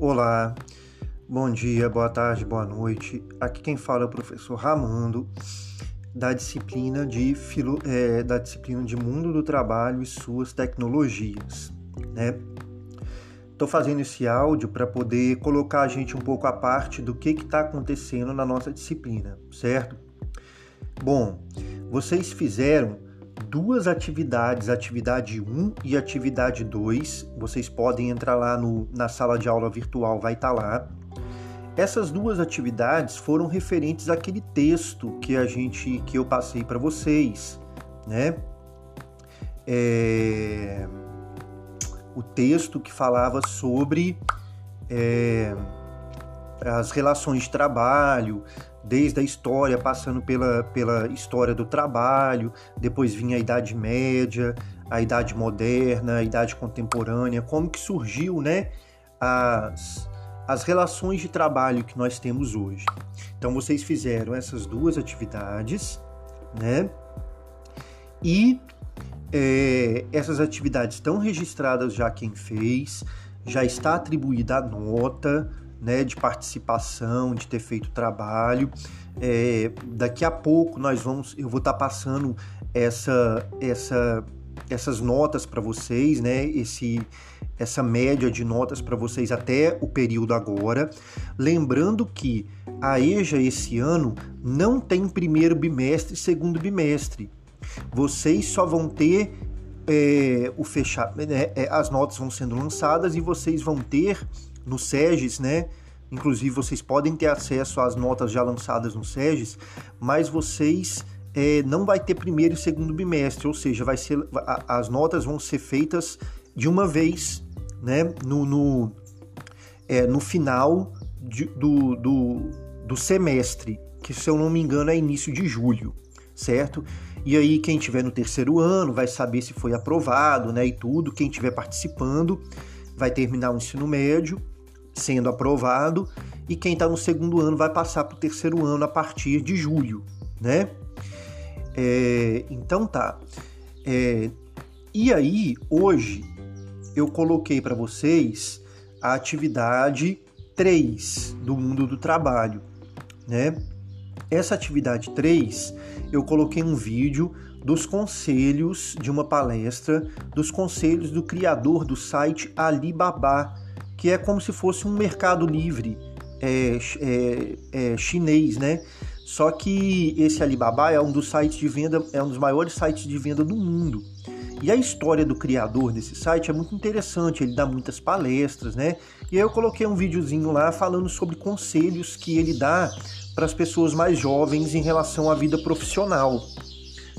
Olá, bom dia, boa tarde, boa noite. Aqui quem fala é o professor Ramando, da disciplina de, filo, é, da disciplina de Mundo do Trabalho e suas tecnologias. Né? Estou fazendo esse áudio para poder colocar a gente um pouco à parte do que está acontecendo na nossa disciplina, certo? Bom, vocês fizeram duas atividades, atividade 1 e atividade 2. Vocês podem entrar lá no, na sala de aula virtual, vai estar tá lá. Essas duas atividades foram referentes àquele texto que a gente que eu passei para vocês, né? É, o texto que falava sobre é, as relações de trabalho, desde a história, passando pela, pela história do trabalho, depois vinha a Idade Média, a Idade Moderna, a Idade Contemporânea, como que surgiu, né, as, as relações de trabalho que nós temos hoje. Então vocês fizeram essas duas atividades, né, e é, essas atividades estão registradas já quem fez, já está atribuída a nota, né, de participação, de ter feito trabalho. É, daqui a pouco nós vamos, eu vou estar tá passando essa, essa, essas notas para vocês, né, esse, essa média de notas para vocês até o período agora. Lembrando que a EJA esse ano não tem primeiro bimestre e segundo bimestre. Vocês só vão ter é, o fechar, né, é, as notas vão sendo lançadas e vocês vão ter no SEGES, né? Inclusive, vocês podem ter acesso às notas já lançadas no SEGES, mas vocês é, não vai ter primeiro e segundo bimestre, ou seja, vai ser, as notas vão ser feitas de uma vez, né? No, no, é, no final de, do, do, do semestre, que se eu não me engano é início de julho, certo? E aí quem tiver no terceiro ano vai saber se foi aprovado, né? E tudo. Quem tiver participando vai terminar o ensino médio sendo aprovado e quem está no segundo ano vai passar para o terceiro ano a partir de julho, né? É, então tá. É, e aí, hoje, eu coloquei para vocês a atividade 3 do mundo do trabalho, né? Essa atividade 3, eu coloquei um vídeo dos conselhos de uma palestra, dos conselhos do criador do site Alibaba, que é como se fosse um mercado livre é, é, é, chinês, né? Só que esse Alibaba é um dos sites de venda, é um dos maiores sites de venda do mundo. E a história do criador desse site é muito interessante, ele dá muitas palestras, né? E aí eu coloquei um videozinho lá falando sobre conselhos que ele dá para as pessoas mais jovens em relação à vida profissional,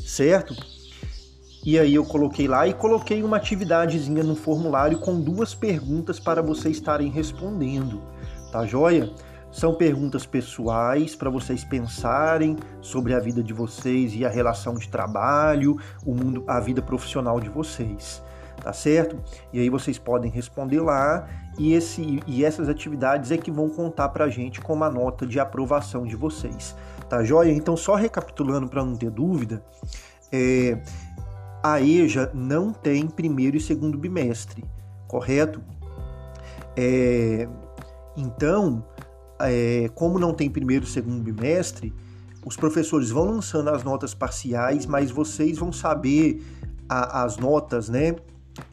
certo? E aí eu coloquei lá e coloquei uma atividadezinha no formulário com duas perguntas para vocês estarem respondendo, tá joia? São perguntas pessoais para vocês pensarem sobre a vida de vocês e a relação de trabalho, o mundo, a vida profissional de vocês, tá certo? E aí vocês podem responder lá e, esse, e essas atividades é que vão contar para a gente como a nota de aprovação de vocês, tá joia? Então só recapitulando para não ter dúvida, é, a EJA não tem primeiro e segundo bimestre, correto? É, então, é, como não tem primeiro e segundo bimestre, os professores vão lançando as notas parciais, mas vocês vão saber a, as notas, né?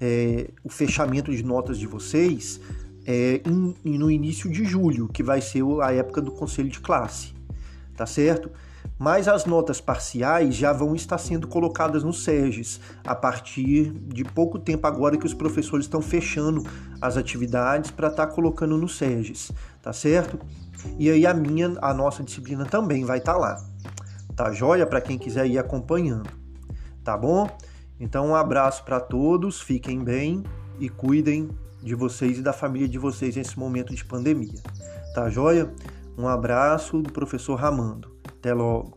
É, o fechamento de notas de vocês é, no início de julho, que vai ser a época do conselho de classe, tá certo? Mas as notas parciais já vão estar sendo colocadas no SEGES a partir de pouco tempo agora que os professores estão fechando as atividades para estar tá colocando no SEGES, tá certo? E aí a minha, a nossa disciplina também vai estar tá lá. Tá joia para quem quiser ir acompanhando. Tá bom? Então um abraço para todos, fiquem bem e cuidem de vocês e da família de vocês nesse momento de pandemia. Tá joia? Um abraço do professor Ramando. Até logo.